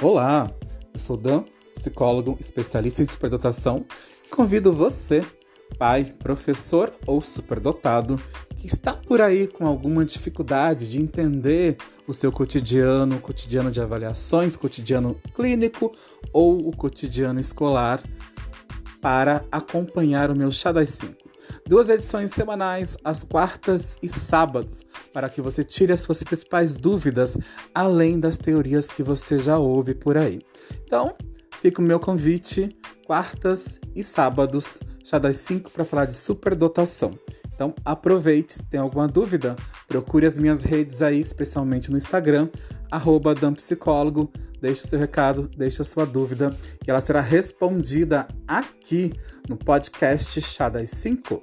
Olá, eu sou Dan, psicólogo especialista em superdotação e convido você, pai, professor ou superdotado, que está por aí com alguma dificuldade de entender o seu cotidiano, cotidiano de avaliações, cotidiano clínico ou o cotidiano escolar, para acompanhar o meu Chá das 5. Duas edições semanais, às quartas e sábados, para que você tire as suas principais dúvidas, além das teorias que você já ouve por aí. Então, fica o meu convite, quartas e sábados, já das 5 para falar de superdotação. Então aproveite, se tem alguma dúvida, procure as minhas redes aí, especialmente no Instagram, arroba Dampsicólogo, deixe o seu recado, deixe a sua dúvida, que ela será respondida aqui no podcast Chá das 5.